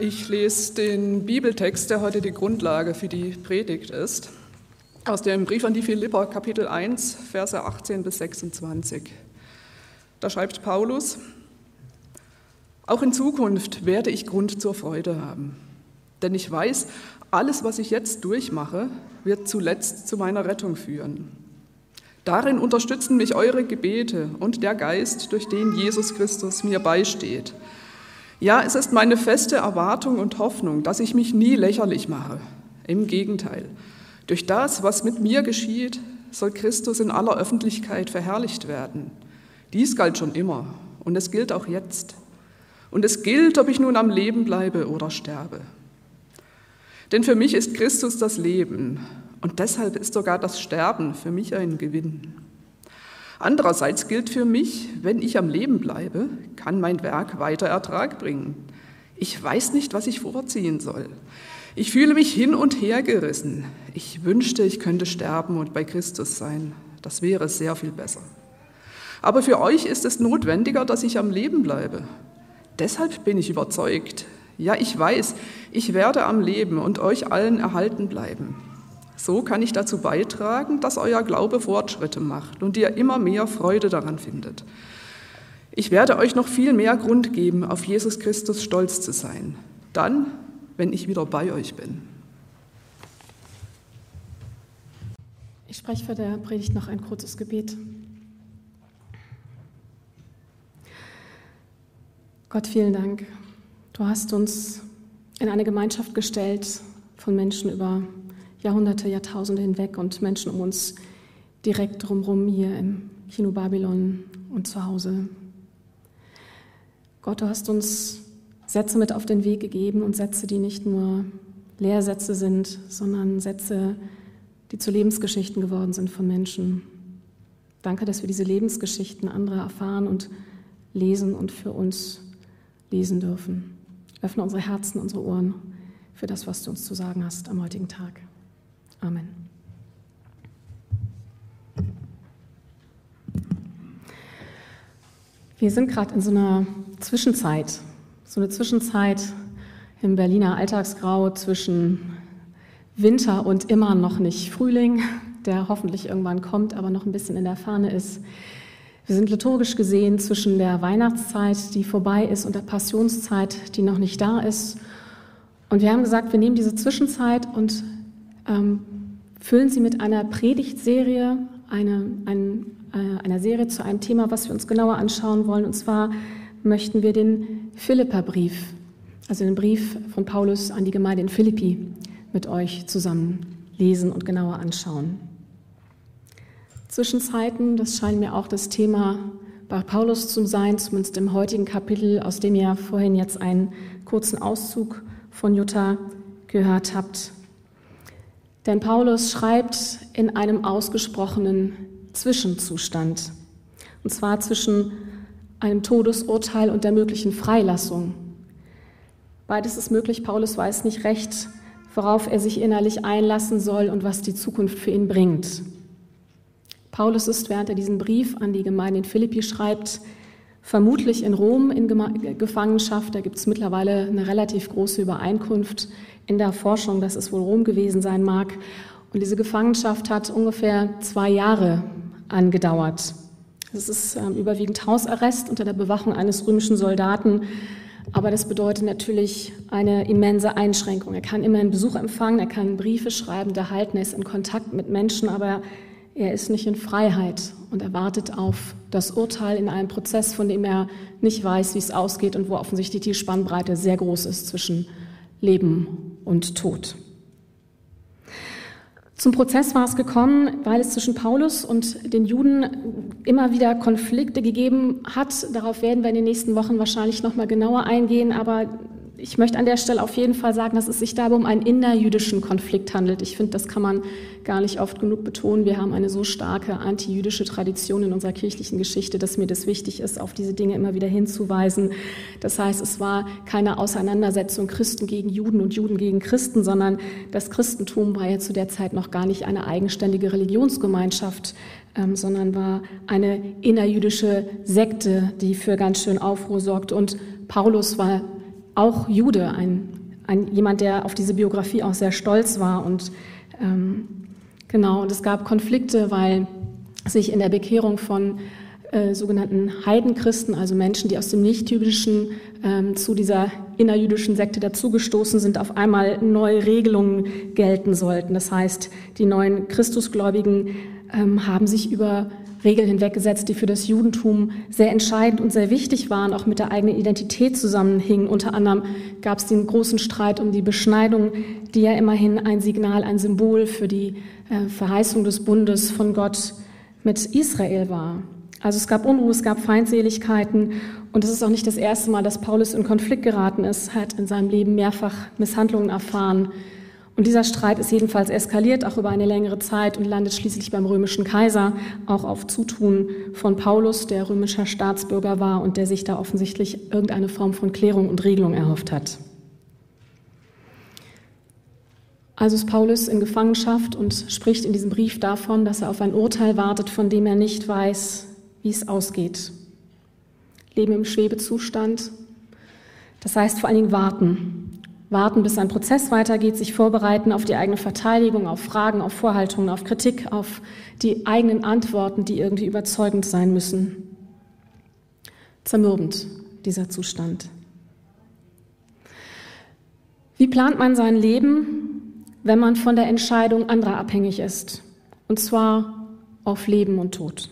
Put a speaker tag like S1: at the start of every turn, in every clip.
S1: Ich lese den Bibeltext, der heute die Grundlage für die Predigt ist, aus dem Brief an die Philipper, Kapitel 1, Verse 18 bis 26. Da schreibt Paulus, auch in Zukunft werde ich Grund zur Freude haben, denn ich weiß, alles, was ich jetzt durchmache, wird zuletzt zu meiner Rettung führen. Darin unterstützen mich eure Gebete und der Geist, durch den Jesus Christus mir beisteht – ja, es ist meine feste Erwartung und Hoffnung, dass ich mich nie lächerlich mache. Im Gegenteil, durch das, was mit mir geschieht, soll Christus in aller Öffentlichkeit verherrlicht werden. Dies galt schon immer und es gilt auch jetzt. Und es gilt, ob ich nun am Leben bleibe oder sterbe. Denn für mich ist Christus das Leben und deshalb ist sogar das Sterben für mich ein Gewinn. Andererseits gilt für mich, wenn ich am Leben bleibe, kann mein Werk weiter Ertrag bringen. Ich weiß nicht, was ich vorziehen soll. Ich fühle mich hin und her gerissen. Ich wünschte, ich könnte sterben und bei Christus sein. Das wäre sehr viel besser. Aber für euch ist es notwendiger, dass ich am Leben bleibe. Deshalb bin ich überzeugt. Ja, ich weiß, ich werde am Leben und euch allen erhalten bleiben. So kann ich dazu beitragen, dass euer Glaube Fortschritte macht und ihr immer mehr Freude daran findet. Ich werde euch noch viel mehr Grund geben, auf Jesus Christus stolz zu sein. Dann, wenn ich wieder bei euch bin.
S2: Ich spreche für der Predigt noch ein kurzes Gebet. Gott, vielen Dank. Du hast uns in eine Gemeinschaft gestellt von Menschen über Jahrhunderte, Jahrtausende hinweg und Menschen um uns direkt drumherum hier im Kino Babylon und zu Hause. Gott, du hast uns Sätze mit auf den Weg gegeben und Sätze, die nicht nur Lehrsätze sind, sondern Sätze, die zu Lebensgeschichten geworden sind von Menschen. Danke, dass wir diese Lebensgeschichten anderer erfahren und lesen und für uns lesen dürfen. Öffne unsere Herzen, unsere Ohren für das, was du uns zu sagen hast am heutigen Tag. Amen. Wir sind gerade in so einer Zwischenzeit, so eine Zwischenzeit im Berliner Alltagsgrau zwischen Winter und immer noch nicht Frühling, der hoffentlich irgendwann kommt, aber noch ein bisschen in der Fahne ist. Wir sind liturgisch gesehen zwischen der Weihnachtszeit, die vorbei ist, und der Passionszeit, die noch nicht da ist. Und wir haben gesagt, wir nehmen diese Zwischenzeit und ähm, füllen sie mit einer Predigtserie, eine, ein, äh, einer Serie zu einem Thema, was wir uns genauer anschauen wollen. Und zwar möchten wir den Philipperbrief, also den Brief von Paulus an die Gemeinde in Philippi, mit euch zusammen lesen und genauer anschauen. Zwischenzeiten, das scheint mir auch das Thema bei Paulus zu sein, zumindest im heutigen Kapitel, aus dem ihr vorhin jetzt einen kurzen Auszug von Jutta gehört habt. Denn Paulus schreibt in einem ausgesprochenen Zwischenzustand, und zwar zwischen einem Todesurteil und der möglichen Freilassung. Beides ist möglich. Paulus weiß nicht recht, worauf er sich innerlich einlassen soll und was die Zukunft für ihn bringt. Paulus ist, während er diesen Brief an die Gemeinde in Philippi schreibt, vermutlich in Rom in Gefangenschaft. Da gibt es mittlerweile eine relativ große Übereinkunft in der Forschung, dass es wohl Rom gewesen sein mag. Und diese Gefangenschaft hat ungefähr zwei Jahre angedauert. Es ist äh, überwiegend Hausarrest unter der Bewachung eines römischen Soldaten. Aber das bedeutet natürlich eine immense Einschränkung. Er kann immerhin Besuch empfangen, er kann Briefe schreiben, erhalten, er ist in Kontakt mit Menschen, aber er ist nicht in Freiheit und er wartet auf das Urteil in einem Prozess, von dem er nicht weiß, wie es ausgeht und wo offensichtlich die Spannbreite sehr groß ist zwischen Leben und Tod. Zum Prozess war es gekommen, weil es zwischen Paulus und den Juden immer wieder Konflikte gegeben hat. Darauf werden wir in den nächsten Wochen wahrscheinlich noch mal genauer eingehen, aber ich möchte an der Stelle auf jeden Fall sagen, dass es sich dabei um einen innerjüdischen Konflikt handelt. Ich finde, das kann man gar nicht oft genug betonen. Wir haben eine so starke antijüdische Tradition in unserer kirchlichen Geschichte, dass mir das wichtig ist, auf diese Dinge immer wieder hinzuweisen. Das heißt, es war keine Auseinandersetzung Christen gegen Juden und Juden gegen Christen, sondern das Christentum war ja zu der Zeit noch gar nicht eine eigenständige Religionsgemeinschaft, ähm, sondern war eine innerjüdische Sekte, die für ganz schön Aufruhr sorgte. Und Paulus war auch Jude, ein, ein, jemand, der auf diese Biografie auch sehr stolz war. Und ähm, genau, und es gab Konflikte, weil sich in der Bekehrung von äh, sogenannten Heidenchristen, also Menschen, die aus dem Nichtjüdischen ähm, zu dieser innerjüdischen Sekte dazugestoßen sind, auf einmal neue Regelungen gelten sollten. Das heißt, die neuen Christusgläubigen ähm, haben sich über Regeln hinweggesetzt, die für das Judentum sehr entscheidend und sehr wichtig waren, auch mit der eigenen Identität zusammenhingen. Unter anderem gab es den großen Streit um die Beschneidung, die ja immerhin ein Signal, ein Symbol für die äh, Verheißung des Bundes von Gott mit Israel war. Also es gab Unruhe, es gab Feindseligkeiten und es ist auch nicht das erste Mal, dass Paulus in Konflikt geraten ist, hat in seinem Leben mehrfach Misshandlungen erfahren. Und dieser Streit ist jedenfalls eskaliert, auch über eine längere Zeit und landet schließlich beim römischen Kaiser, auch auf Zutun von Paulus, der römischer Staatsbürger war und der sich da offensichtlich irgendeine Form von Klärung und Regelung erhofft hat. Also ist Paulus in Gefangenschaft und spricht in diesem Brief davon, dass er auf ein Urteil wartet, von dem er nicht weiß, wie es ausgeht. Leben im Schwebezustand, das heißt vor allen Dingen warten. Warten, bis ein Prozess weitergeht, sich vorbereiten auf die eigene Verteidigung, auf Fragen, auf Vorhaltungen, auf Kritik, auf die eigenen Antworten, die irgendwie überzeugend sein müssen. Zermürbend, dieser Zustand. Wie plant man sein Leben, wenn man von der Entscheidung anderer abhängig ist? Und zwar auf Leben und Tod.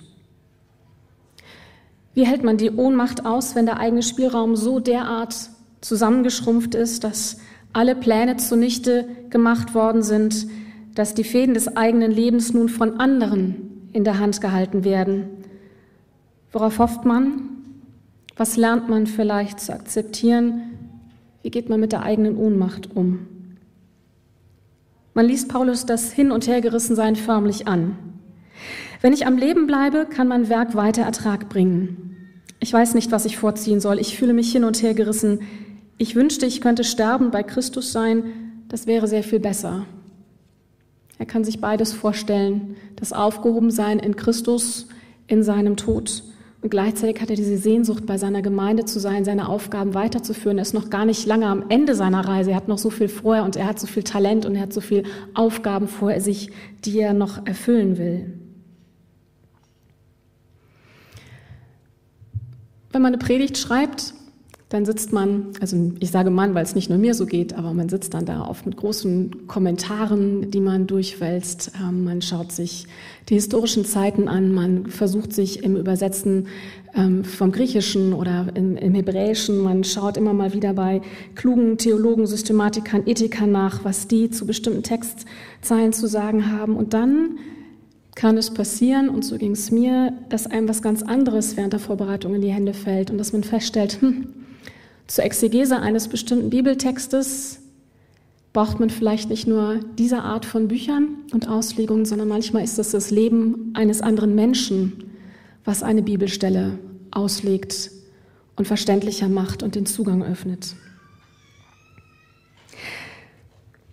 S2: Wie hält man die Ohnmacht aus, wenn der eigene Spielraum so derart zusammengeschrumpft ist, dass alle Pläne zunichte gemacht worden sind, dass die Fäden des eigenen Lebens nun von anderen in der Hand gehalten werden? Worauf hofft man? Was lernt man vielleicht zu akzeptieren? Wie geht man mit der eigenen Ohnmacht um? Man liest Paulus das Hin- und Hergerissensein förmlich an. Wenn ich am Leben bleibe, kann mein Werk weiter Ertrag bringen. Ich weiß nicht, was ich vorziehen soll. Ich fühle mich hin und her gerissen. Ich wünschte, ich könnte sterben, bei Christus sein. Das wäre sehr viel besser. Er kann sich beides vorstellen. Das Aufgehobensein in Christus, in seinem Tod. Und gleichzeitig hat er diese Sehnsucht, bei seiner Gemeinde zu sein, seine Aufgaben weiterzuführen. Er ist noch gar nicht lange am Ende seiner Reise. Er hat noch so viel vorher und er hat so viel Talent und er hat so viel Aufgaben vor sich, die er noch erfüllen will. Wenn man eine Predigt schreibt, dann sitzt man, also ich sage Mann, weil es nicht nur mir so geht, aber man sitzt dann da oft mit großen Kommentaren, die man durchwälzt. Ähm, man schaut sich die historischen Zeiten an, man versucht sich im Übersetzen ähm, vom Griechischen oder im, im Hebräischen, man schaut immer mal wieder bei klugen Theologen, Systematikern, Ethikern nach, was die zu bestimmten Textzeilen zu sagen haben. Und dann kann es passieren, und so ging es mir, dass einem was ganz anderes während der Vorbereitung in die Hände fällt und dass man feststellt, hm, zur Exegese eines bestimmten Bibeltextes braucht man vielleicht nicht nur diese Art von Büchern und Auslegungen, sondern manchmal ist es das Leben eines anderen Menschen, was eine Bibelstelle auslegt und verständlicher macht und den Zugang öffnet.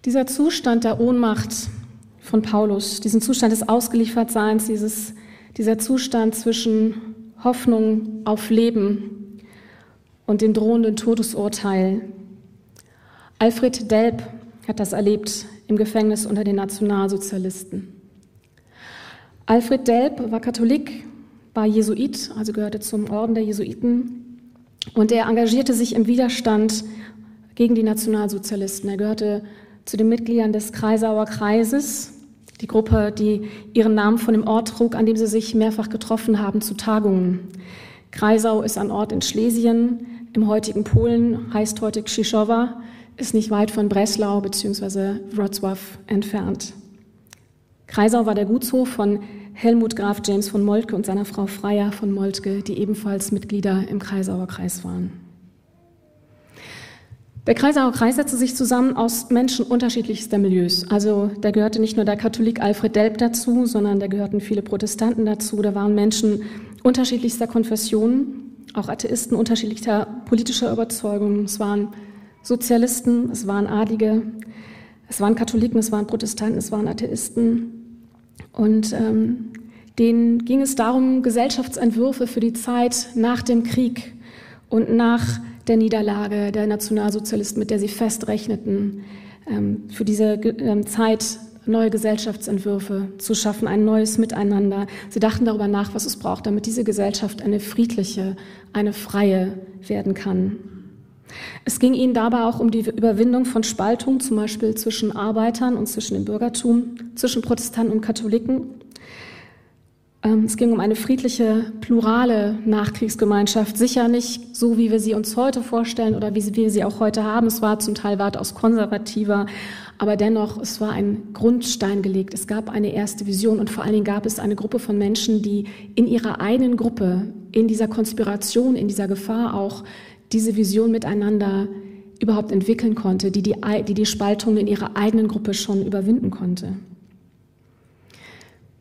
S2: Dieser Zustand der Ohnmacht von Paulus, diesen Zustand des Ausgeliefertseins, dieses, dieser Zustand zwischen Hoffnung auf Leben und dem drohenden Todesurteil. Alfred Delp hat das erlebt im Gefängnis unter den Nationalsozialisten. Alfred Delp war Katholik, war Jesuit, also gehörte zum Orden der Jesuiten, und er engagierte sich im Widerstand gegen die Nationalsozialisten. Er gehörte zu den Mitgliedern des Kreisauer Kreises, die Gruppe, die ihren Namen von dem Ort trug, an dem sie sich mehrfach getroffen haben zu Tagungen. Kreisau ist ein Ort in Schlesien, im heutigen Polen, heißt heute Krzyszowa, ist nicht weit von Breslau bzw. Wrocław entfernt. Kreisau war der Gutshof von Helmut Graf James von Moltke und seiner Frau Freier von Moltke, die ebenfalls Mitglieder im Kreisauer Kreis waren. Der Kreisauer Kreis setzte sich zusammen aus Menschen unterschiedlichster Milieus. Also da gehörte nicht nur der Katholik Alfred Delp dazu, sondern da gehörten viele Protestanten dazu. Da waren Menschen unterschiedlichster Konfessionen, auch Atheisten unterschiedlicher politischer Überzeugungen. Es waren Sozialisten, es waren Adlige, es waren Katholiken, es waren Protestanten, es waren Atheisten. Und ähm, denen ging es darum, Gesellschaftsentwürfe für die Zeit nach dem Krieg und nach der Niederlage der Nationalsozialisten, mit der sie festrechneten, ähm, für diese ähm, Zeit neue Gesellschaftsentwürfe zu schaffen, ein neues Miteinander. Sie dachten darüber nach, was es braucht, damit diese Gesellschaft eine friedliche, eine freie werden kann. Es ging ihnen dabei auch um die Überwindung von Spaltung, zum Beispiel zwischen Arbeitern und zwischen dem Bürgertum, zwischen Protestanten und Katholiken. Ähm, es ging um eine friedliche, plurale Nachkriegsgemeinschaft, sicher nicht so, wie wir sie uns heute vorstellen oder wie wir sie auch heute haben. Es war zum Teil weitaus konservativer, aber dennoch, es war ein Grundstein gelegt. Es gab eine erste Vision und vor allen Dingen gab es eine Gruppe von Menschen, die in ihrer eigenen Gruppe, in dieser Konspiration, in dieser Gefahr auch diese Vision miteinander überhaupt entwickeln konnte, die die, die, die Spaltung in ihrer eigenen Gruppe schon überwinden konnte.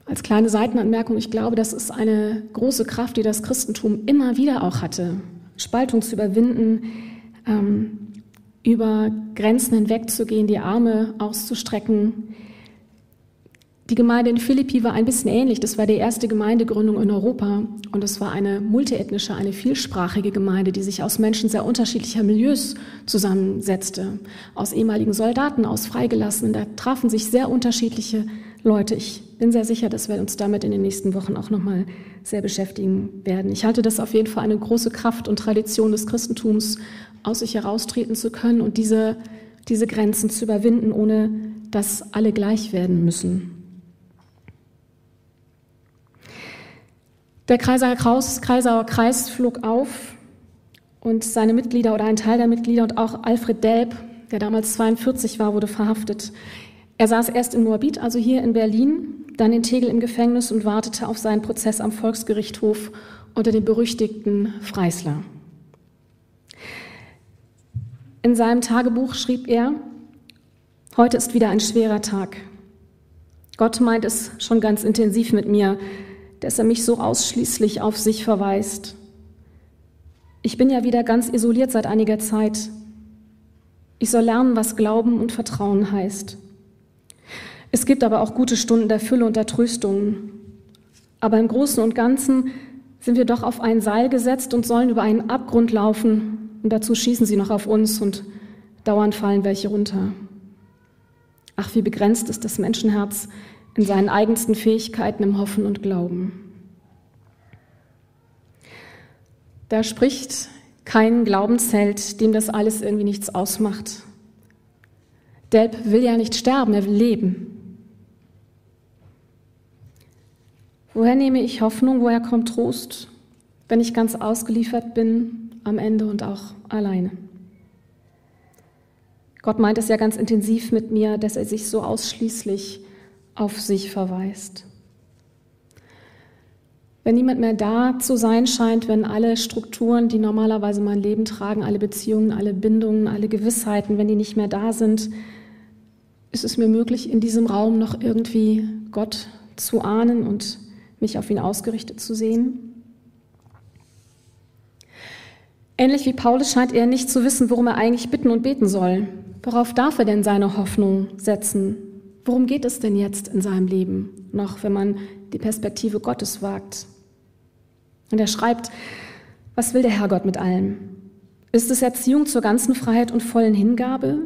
S2: Als kleine Seitenanmerkung, ich glaube, das ist eine große Kraft, die das Christentum immer wieder auch hatte. Spaltung zu überwinden, ähm, über Grenzen hinwegzugehen, die Arme auszustrecken. Die Gemeinde in Philippi war ein bisschen ähnlich. Das war die erste Gemeindegründung in Europa und es war eine multiethnische, eine vielsprachige Gemeinde, die sich aus Menschen sehr unterschiedlicher Milieus zusammensetzte. Aus ehemaligen Soldaten, aus Freigelassenen. Da trafen sich sehr unterschiedliche Leute. Ich bin sehr sicher, dass wir uns damit in den nächsten Wochen auch nochmal sehr beschäftigen werden. Ich halte das auf jeden Fall eine große Kraft und Tradition des Christentums, aus sich heraustreten zu können und diese, diese Grenzen zu überwinden, ohne dass alle gleich werden müssen. Der Kreisauer Kreis, Kreisauer Kreis flog auf und seine Mitglieder oder ein Teil der Mitglieder und auch Alfred Delp, der damals 42 war, wurde verhaftet. Er saß erst in Moabit, also hier in Berlin, dann in Tegel im Gefängnis und wartete auf seinen Prozess am Volksgerichtshof unter dem berüchtigten Freisler. In seinem Tagebuch schrieb er, heute ist wieder ein schwerer Tag. Gott meint es schon ganz intensiv mit mir, dass er mich so ausschließlich auf sich verweist. Ich bin ja wieder ganz isoliert seit einiger Zeit. Ich soll lernen, was Glauben und Vertrauen heißt. Es gibt aber auch gute Stunden der Fülle und der Tröstung. Aber im Großen und Ganzen sind wir doch auf ein Seil gesetzt und sollen über einen Abgrund laufen. Und dazu schießen sie noch auf uns und dauernd fallen welche runter. Ach, wie begrenzt ist das Menschenherz in seinen eigensten Fähigkeiten im Hoffen und Glauben. Da spricht kein Glaubensheld, dem das alles irgendwie nichts ausmacht. Delp will ja nicht sterben, er will leben. Woher nehme ich Hoffnung, woher kommt Trost, wenn ich ganz ausgeliefert bin, am Ende und auch alleine? Gott meint es ja ganz intensiv mit mir, dass er sich so ausschließlich auf sich verweist. Wenn niemand mehr da zu sein scheint, wenn alle Strukturen, die normalerweise mein Leben tragen, alle Beziehungen, alle Bindungen, alle Gewissheiten, wenn die nicht mehr da sind, ist es mir möglich, in diesem Raum noch irgendwie Gott zu ahnen und mich auf ihn ausgerichtet zu sehen. Ähnlich wie Paulus scheint er nicht zu wissen, worum er eigentlich bitten und beten soll. Worauf darf er denn seine Hoffnung setzen? Worum geht es denn jetzt in seinem Leben noch, wenn man die Perspektive Gottes wagt? Und er schreibt, was will der Herrgott mit allem? Ist es Erziehung zur ganzen Freiheit und vollen Hingabe?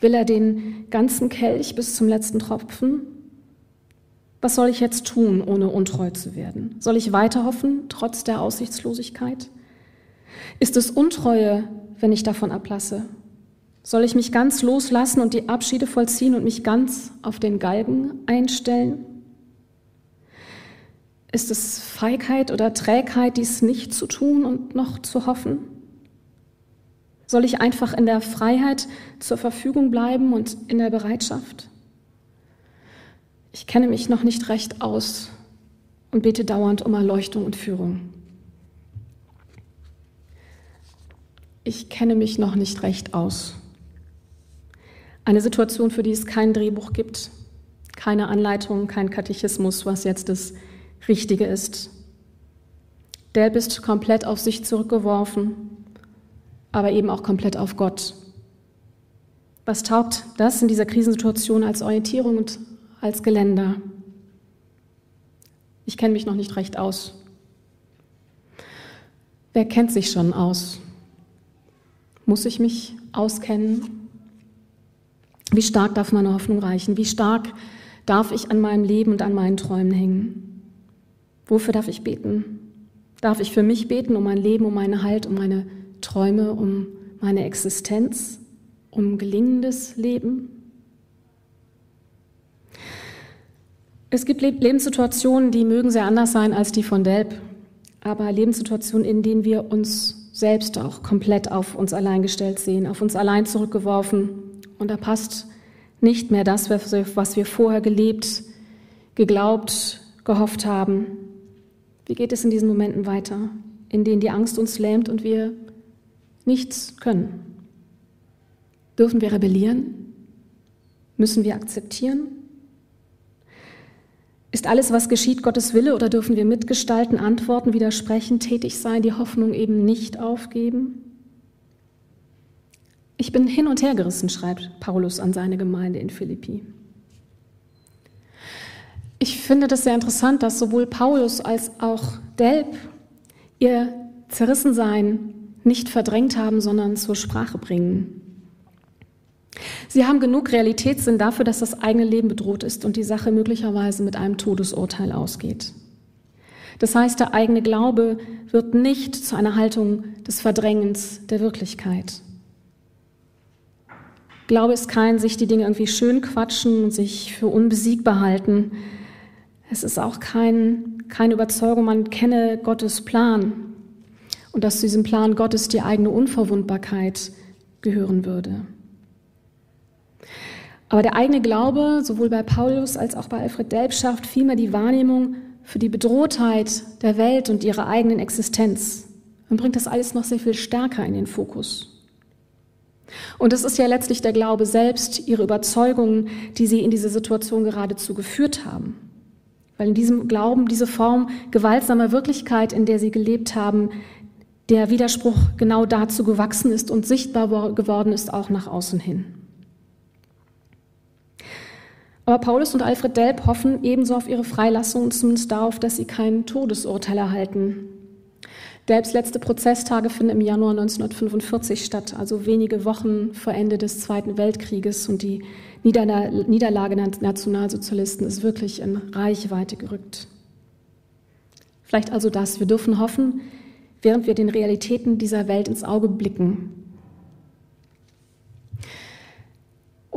S2: Will er den ganzen Kelch bis zum letzten Tropfen? Was soll ich jetzt tun, ohne untreu zu werden? Soll ich weiter hoffen, trotz der Aussichtslosigkeit? Ist es Untreue, wenn ich davon ablasse? Soll ich mich ganz loslassen und die Abschiede vollziehen und mich ganz auf den Galgen einstellen? Ist es Feigheit oder Trägheit, dies nicht zu tun und noch zu hoffen? Soll ich einfach in der Freiheit zur Verfügung bleiben und in der Bereitschaft? Ich kenne mich noch nicht recht aus und bete dauernd um Erleuchtung und Führung. Ich kenne mich noch nicht recht aus. Eine Situation, für die es kein Drehbuch gibt, keine Anleitung, kein Katechismus, was jetzt das Richtige ist. Delb ist komplett auf sich zurückgeworfen, aber eben auch komplett auf Gott. Was taugt das in dieser Krisensituation als Orientierung und als Geländer. Ich kenne mich noch nicht recht aus. Wer kennt sich schon aus? Muss ich mich auskennen? Wie stark darf meine Hoffnung reichen? Wie stark darf ich an meinem Leben und an meinen Träumen hängen? Wofür darf ich beten? Darf ich für mich beten, um mein Leben, um meinen Halt, um meine Träume, um meine Existenz, um gelingendes Leben? Es gibt Lebenssituationen, die mögen sehr anders sein als die von Delp, aber Lebenssituationen, in denen wir uns selbst auch komplett auf uns allein gestellt sehen, auf uns allein zurückgeworfen. Und da passt nicht mehr das, was wir vorher gelebt, geglaubt, gehofft haben. Wie geht es in diesen Momenten weiter, in denen die Angst uns lähmt und wir nichts können? Dürfen wir rebellieren? Müssen wir akzeptieren? Ist alles, was geschieht, Gottes Wille oder dürfen wir mitgestalten, antworten, widersprechen, tätig sein, die Hoffnung eben nicht aufgeben? Ich bin hin und her gerissen, schreibt Paulus an seine Gemeinde in Philippi. Ich finde das sehr interessant, dass sowohl Paulus als auch Delp ihr Zerrissensein nicht verdrängt haben, sondern zur Sprache bringen. Sie haben genug Realitätssinn dafür, dass das eigene Leben bedroht ist und die Sache möglicherweise mit einem Todesurteil ausgeht. Das heißt, der eigene Glaube wird nicht zu einer Haltung des Verdrängens der Wirklichkeit. Glaube ist kein sich die Dinge irgendwie schön quatschen und sich für unbesiegbar halten. Es ist auch kein, keine Überzeugung, man kenne Gottes Plan und dass zu diesem Plan Gottes die eigene Unverwundbarkeit gehören würde. Aber der eigene Glaube, sowohl bei Paulus als auch bei Alfred Delp, schafft vielmehr die Wahrnehmung für die Bedrohtheit der Welt und ihrer eigenen Existenz und bringt das alles noch sehr viel stärker in den Fokus. Und es ist ja letztlich der Glaube selbst, ihre Überzeugungen, die sie in diese Situation geradezu geführt haben. Weil in diesem Glauben diese Form gewaltsamer Wirklichkeit, in der sie gelebt haben, der Widerspruch genau dazu gewachsen ist und sichtbar geworden ist, auch nach außen hin. Aber Paulus und Alfred Delp hoffen ebenso auf ihre Freilassung und zumindest darauf, dass sie kein Todesurteil erhalten. Delps letzte Prozesstage finden im Januar 1945 statt, also wenige Wochen vor Ende des Zweiten Weltkrieges und die Niederlage der Nationalsozialisten ist wirklich in Reichweite gerückt. Vielleicht also das, wir dürfen hoffen, während wir den Realitäten dieser Welt ins Auge blicken,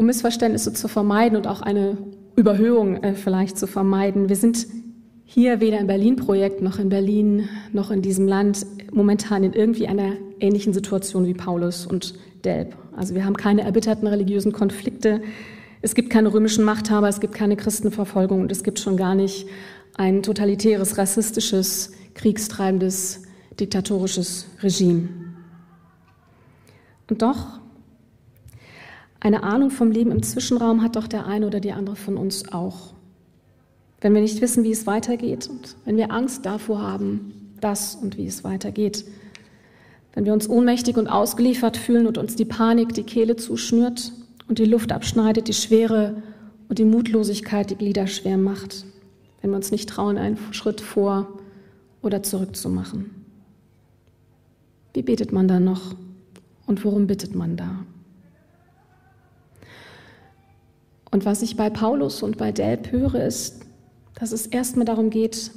S2: um Missverständnisse zu vermeiden und auch eine Überhöhung äh, vielleicht zu vermeiden. Wir sind hier weder im Berlin-Projekt noch in Berlin noch in diesem Land momentan in irgendwie einer ähnlichen Situation wie Paulus und Delp. Also wir haben keine erbitterten religiösen Konflikte. Es gibt keine römischen Machthaber, es gibt keine Christenverfolgung und es gibt schon gar nicht ein totalitäres, rassistisches, kriegstreibendes, diktatorisches Regime. Und doch eine Ahnung vom Leben im Zwischenraum hat doch der eine oder die andere von uns auch. Wenn wir nicht wissen, wie es weitergeht und wenn wir Angst davor haben, das und wie es weitergeht, wenn wir uns ohnmächtig und ausgeliefert fühlen und uns die Panik die Kehle zuschnürt und die Luft abschneidet, die Schwere und die Mutlosigkeit die Glieder schwer macht, wenn wir uns nicht trauen, einen Schritt vor oder zurück zu machen. Wie betet man da noch und worum bittet man da? Und was ich bei Paulus und bei Delp höre, ist, dass es erstmal darum geht,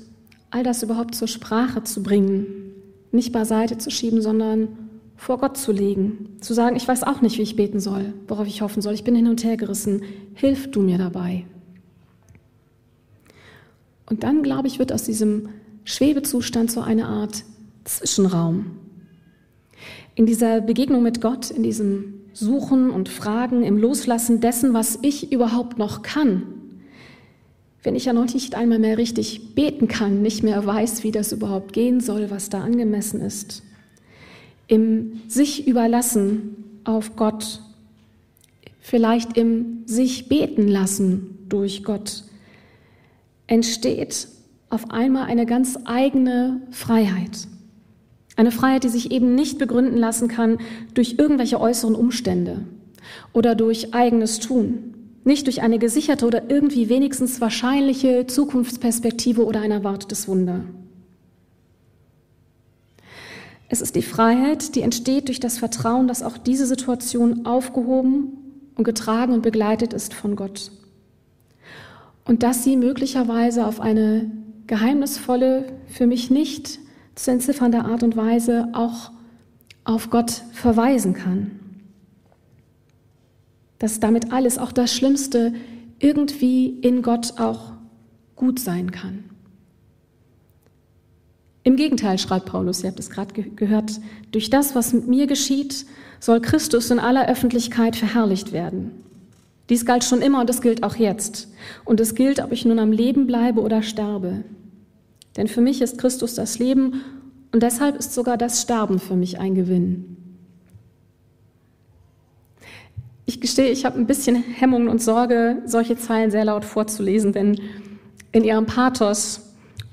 S2: all das überhaupt zur Sprache zu bringen, nicht beiseite zu schieben, sondern vor Gott zu legen, zu sagen, ich weiß auch nicht, wie ich beten soll, worauf ich hoffen soll, ich bin hin und her gerissen, hilf du mir dabei. Und dann, glaube ich, wird aus diesem Schwebezustand so eine Art Zwischenraum. In dieser Begegnung mit Gott, in diesem Suchen und Fragen, im Loslassen dessen, was ich überhaupt noch kann. Wenn ich ja noch nicht einmal mehr richtig beten kann, nicht mehr weiß, wie das überhaupt gehen soll, was da angemessen ist. Im sich überlassen auf Gott, vielleicht im sich beten lassen durch Gott, entsteht auf einmal eine ganz eigene Freiheit. Eine Freiheit, die sich eben nicht begründen lassen kann durch irgendwelche äußeren Umstände oder durch eigenes Tun, nicht durch eine gesicherte oder irgendwie wenigstens wahrscheinliche Zukunftsperspektive oder ein erwartetes Wunder. Es ist die Freiheit, die entsteht durch das Vertrauen, dass auch diese Situation aufgehoben und getragen und begleitet ist von Gott. Und dass sie möglicherweise auf eine geheimnisvolle, für mich nicht zu entziffernde Art und Weise auch auf Gott verweisen kann. Dass damit alles, auch das Schlimmste, irgendwie in Gott auch gut sein kann. Im Gegenteil, schreibt Paulus, ihr habt es gerade ge gehört, durch das, was mit mir geschieht, soll Christus in aller Öffentlichkeit verherrlicht werden. Dies galt schon immer und es gilt auch jetzt. Und es gilt, ob ich nun am Leben bleibe oder sterbe. Denn für mich ist Christus das Leben und deshalb ist sogar das Sterben für mich ein Gewinn. Ich gestehe, ich habe ein bisschen Hemmung und Sorge, solche Zeilen sehr laut vorzulesen, denn in ihrem Pathos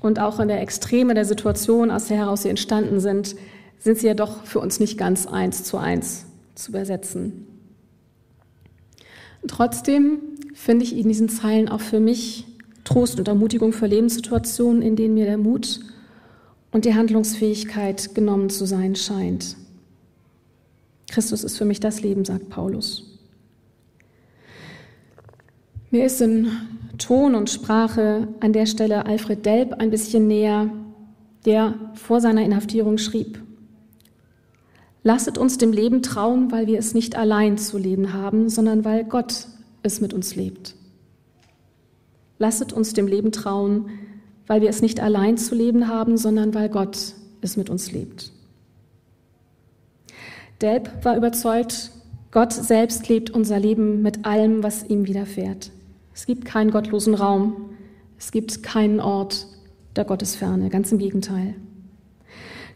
S2: und auch in der Extreme der Situation, aus der heraus sie entstanden sind, sind sie ja doch für uns nicht ganz eins zu eins zu übersetzen. Trotzdem finde ich in diesen Zeilen auch für mich Trost und Ermutigung für Lebenssituationen, in denen mir der Mut und die Handlungsfähigkeit genommen zu sein scheint. Christus ist für mich das Leben, sagt Paulus. Mir ist in Ton und Sprache an der Stelle Alfred Delp ein bisschen näher, der vor seiner Inhaftierung schrieb, Lasset uns dem Leben trauen, weil wir es nicht allein zu leben haben, sondern weil Gott es mit uns lebt. Lasset uns dem Leben trauen, weil wir es nicht allein zu leben haben, sondern weil Gott es mit uns lebt. Delp war überzeugt, Gott selbst lebt unser Leben mit allem, was ihm widerfährt. Es gibt keinen gottlosen Raum. Es gibt keinen Ort der Gottesferne. Ganz im Gegenteil.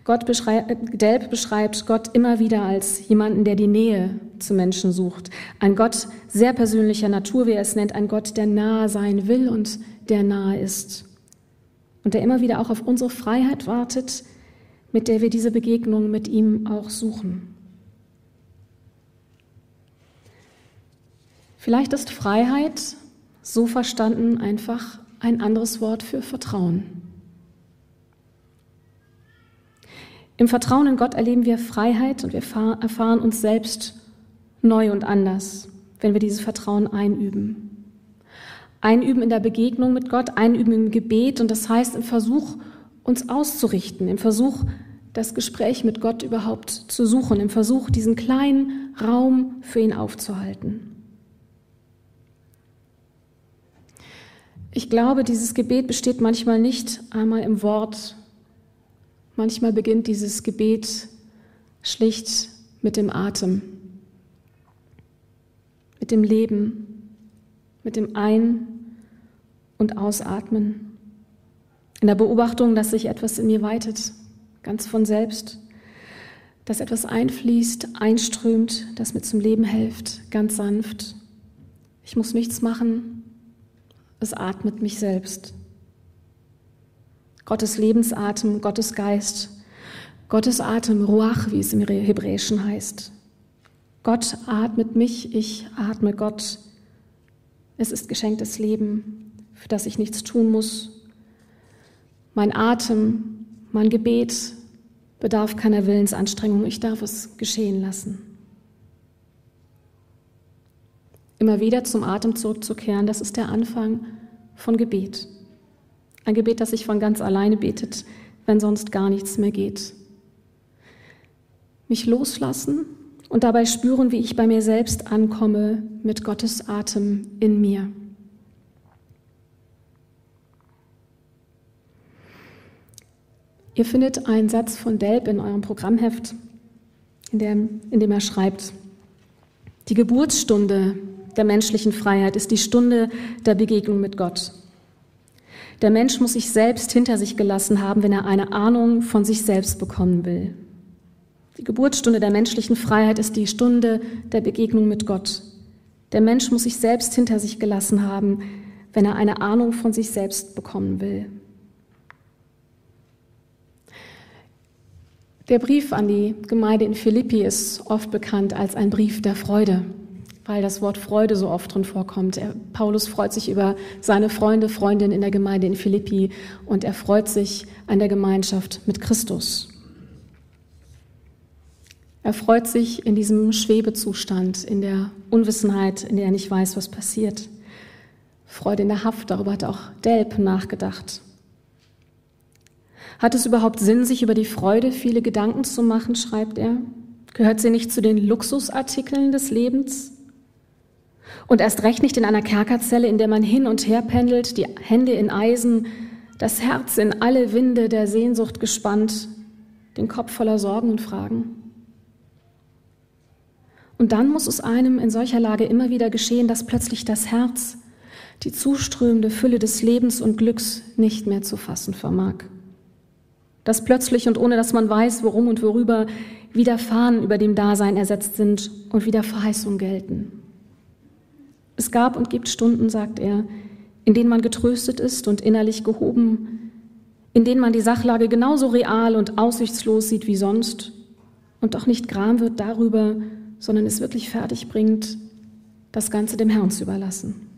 S2: Gott beschreibt, Delp beschreibt Gott immer wieder als jemanden, der die Nähe zu Menschen sucht. Ein Gott sehr persönlicher Natur, wie er es nennt. Ein Gott, der nahe sein will und der nahe ist. Und der immer wieder auch auf unsere Freiheit wartet, mit der wir diese Begegnung mit ihm auch suchen. Vielleicht ist Freiheit so verstanden einfach ein anderes Wort für Vertrauen. Im Vertrauen in Gott erleben wir Freiheit und wir erfahren uns selbst neu und anders, wenn wir dieses Vertrauen einüben. Einüben in der Begegnung mit Gott, einüben im Gebet und das heißt im Versuch, uns auszurichten, im Versuch, das Gespräch mit Gott überhaupt zu suchen, im Versuch, diesen kleinen Raum für ihn aufzuhalten. Ich glaube, dieses Gebet besteht manchmal nicht einmal im Wort. Manchmal beginnt dieses Gebet schlicht mit dem Atem, mit dem Leben, mit dem Ein- und Ausatmen. In der Beobachtung, dass sich etwas in mir weitet, ganz von selbst, dass etwas einfließt, einströmt, das mir zum Leben hilft, ganz sanft. Ich muss nichts machen, es atmet mich selbst. Gottes Lebensatem, Gottes Geist, Gottes Atem, Ruach, wie es im Hebräischen heißt. Gott atmet mich, ich atme Gott. Es ist geschenktes Leben, für das ich nichts tun muss. Mein Atem, mein Gebet bedarf keiner Willensanstrengung, ich darf es geschehen lassen. Immer wieder zum Atem zurückzukehren, das ist der Anfang von Gebet. Ein Gebet, das sich von ganz alleine betet, wenn sonst gar nichts mehr geht. Mich loslassen und dabei spüren, wie ich bei mir selbst ankomme mit Gottes Atem in mir. Ihr findet einen Satz von Delp in eurem Programmheft, in dem, in dem er schreibt, die Geburtsstunde der menschlichen Freiheit ist die Stunde der Begegnung mit Gott. Der Mensch muss sich selbst hinter sich gelassen haben, wenn er eine Ahnung von sich selbst bekommen will. Die Geburtsstunde der menschlichen Freiheit ist die Stunde der Begegnung mit Gott. Der Mensch muss sich selbst hinter sich gelassen haben, wenn er eine Ahnung von sich selbst bekommen will. Der Brief an die Gemeinde in Philippi ist oft bekannt als ein Brief der Freude weil das Wort Freude so oft drin vorkommt. Er, Paulus freut sich über seine Freunde, Freundinnen in der Gemeinde in Philippi und er freut sich an der Gemeinschaft mit Christus. Er freut sich in diesem Schwebezustand, in der Unwissenheit, in der er nicht weiß, was passiert. Freude in der Haft, darüber hat auch Delp nachgedacht. Hat es überhaupt Sinn, sich über die Freude viele Gedanken zu machen, schreibt er? Gehört sie nicht zu den Luxusartikeln des Lebens? Und erst recht nicht in einer Kerkerzelle, in der man hin und her pendelt, die Hände in Eisen, das Herz in alle Winde der Sehnsucht gespannt, den Kopf voller Sorgen und Fragen. Und dann muss es einem in solcher Lage immer wieder geschehen, dass plötzlich das Herz die zuströmende Fülle des Lebens und Glücks nicht mehr zu fassen vermag. Dass plötzlich und ohne dass man weiß, worum und worüber, wieder Fahnen über dem Dasein ersetzt sind und wieder Verheißungen gelten. Es gab und gibt Stunden, sagt er, in denen man getröstet ist und innerlich gehoben, in denen man die Sachlage genauso real und aussichtslos sieht wie sonst und doch nicht gram wird darüber, sondern es wirklich fertig bringt, das Ganze dem Herrn zu überlassen.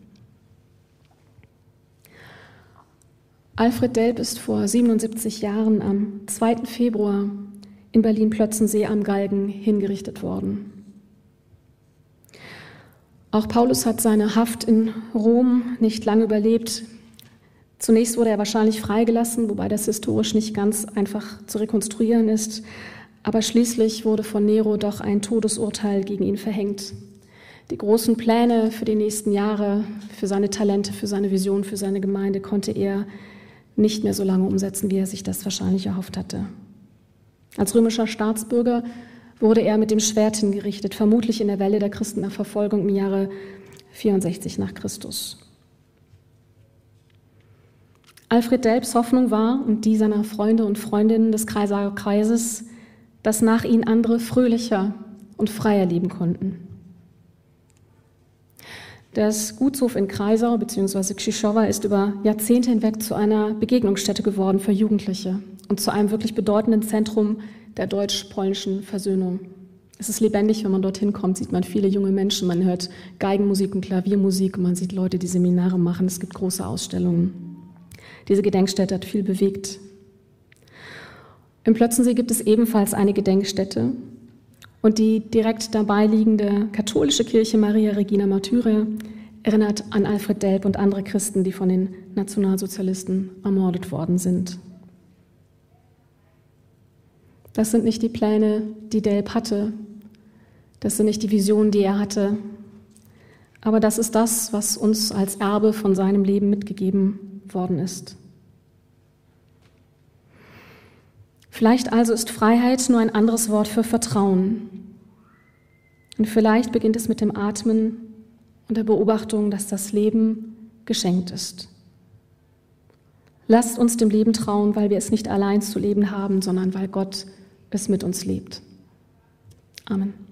S2: Alfred Delp ist vor 77 Jahren am 2. Februar in Berlin-Plötzensee am Galgen hingerichtet worden. Auch Paulus hat seine Haft in Rom nicht lange überlebt. Zunächst wurde er wahrscheinlich freigelassen, wobei das historisch nicht ganz einfach zu rekonstruieren ist. Aber schließlich wurde von Nero doch ein Todesurteil gegen ihn verhängt. Die großen Pläne für die nächsten Jahre, für seine Talente, für seine Vision, für seine Gemeinde konnte er nicht mehr so lange umsetzen, wie er sich das wahrscheinlich erhofft hatte. Als römischer Staatsbürger wurde er mit dem Schwert hingerichtet, vermutlich in der Welle der Christenverfolgung im Jahre 64 nach Christus. Alfred Delps Hoffnung war und die seiner Freunde und Freundinnen des Kreisager Kreises, dass nach ihnen andere fröhlicher und freier leben konnten. Das Gutshof in Kreisau bzw. Krzyszowa ist über Jahrzehnte hinweg zu einer Begegnungsstätte geworden für Jugendliche und zu einem wirklich bedeutenden Zentrum der deutsch-polnischen Versöhnung. Es ist lebendig, wenn man dorthin kommt, sieht man viele junge Menschen, man hört Geigenmusik und Klaviermusik, man sieht Leute, die Seminare machen, es gibt große Ausstellungen. Diese Gedenkstätte hat viel bewegt. Im Plötzensee gibt es ebenfalls eine Gedenkstätte und die direkt dabei liegende katholische Kirche Maria Regina Martyria erinnert an Alfred Delp und andere Christen, die von den Nationalsozialisten ermordet worden sind. Das sind nicht die Pläne, die Delp hatte. Das sind nicht die Visionen, die er hatte. Aber das ist das, was uns als Erbe von seinem Leben mitgegeben worden ist. Vielleicht also ist Freiheit nur ein anderes Wort für Vertrauen. Und vielleicht beginnt es mit dem Atmen und der Beobachtung, dass das Leben geschenkt ist. Lasst uns dem Leben trauen, weil wir es nicht allein zu leben haben, sondern weil Gott es mit uns lebt. Amen.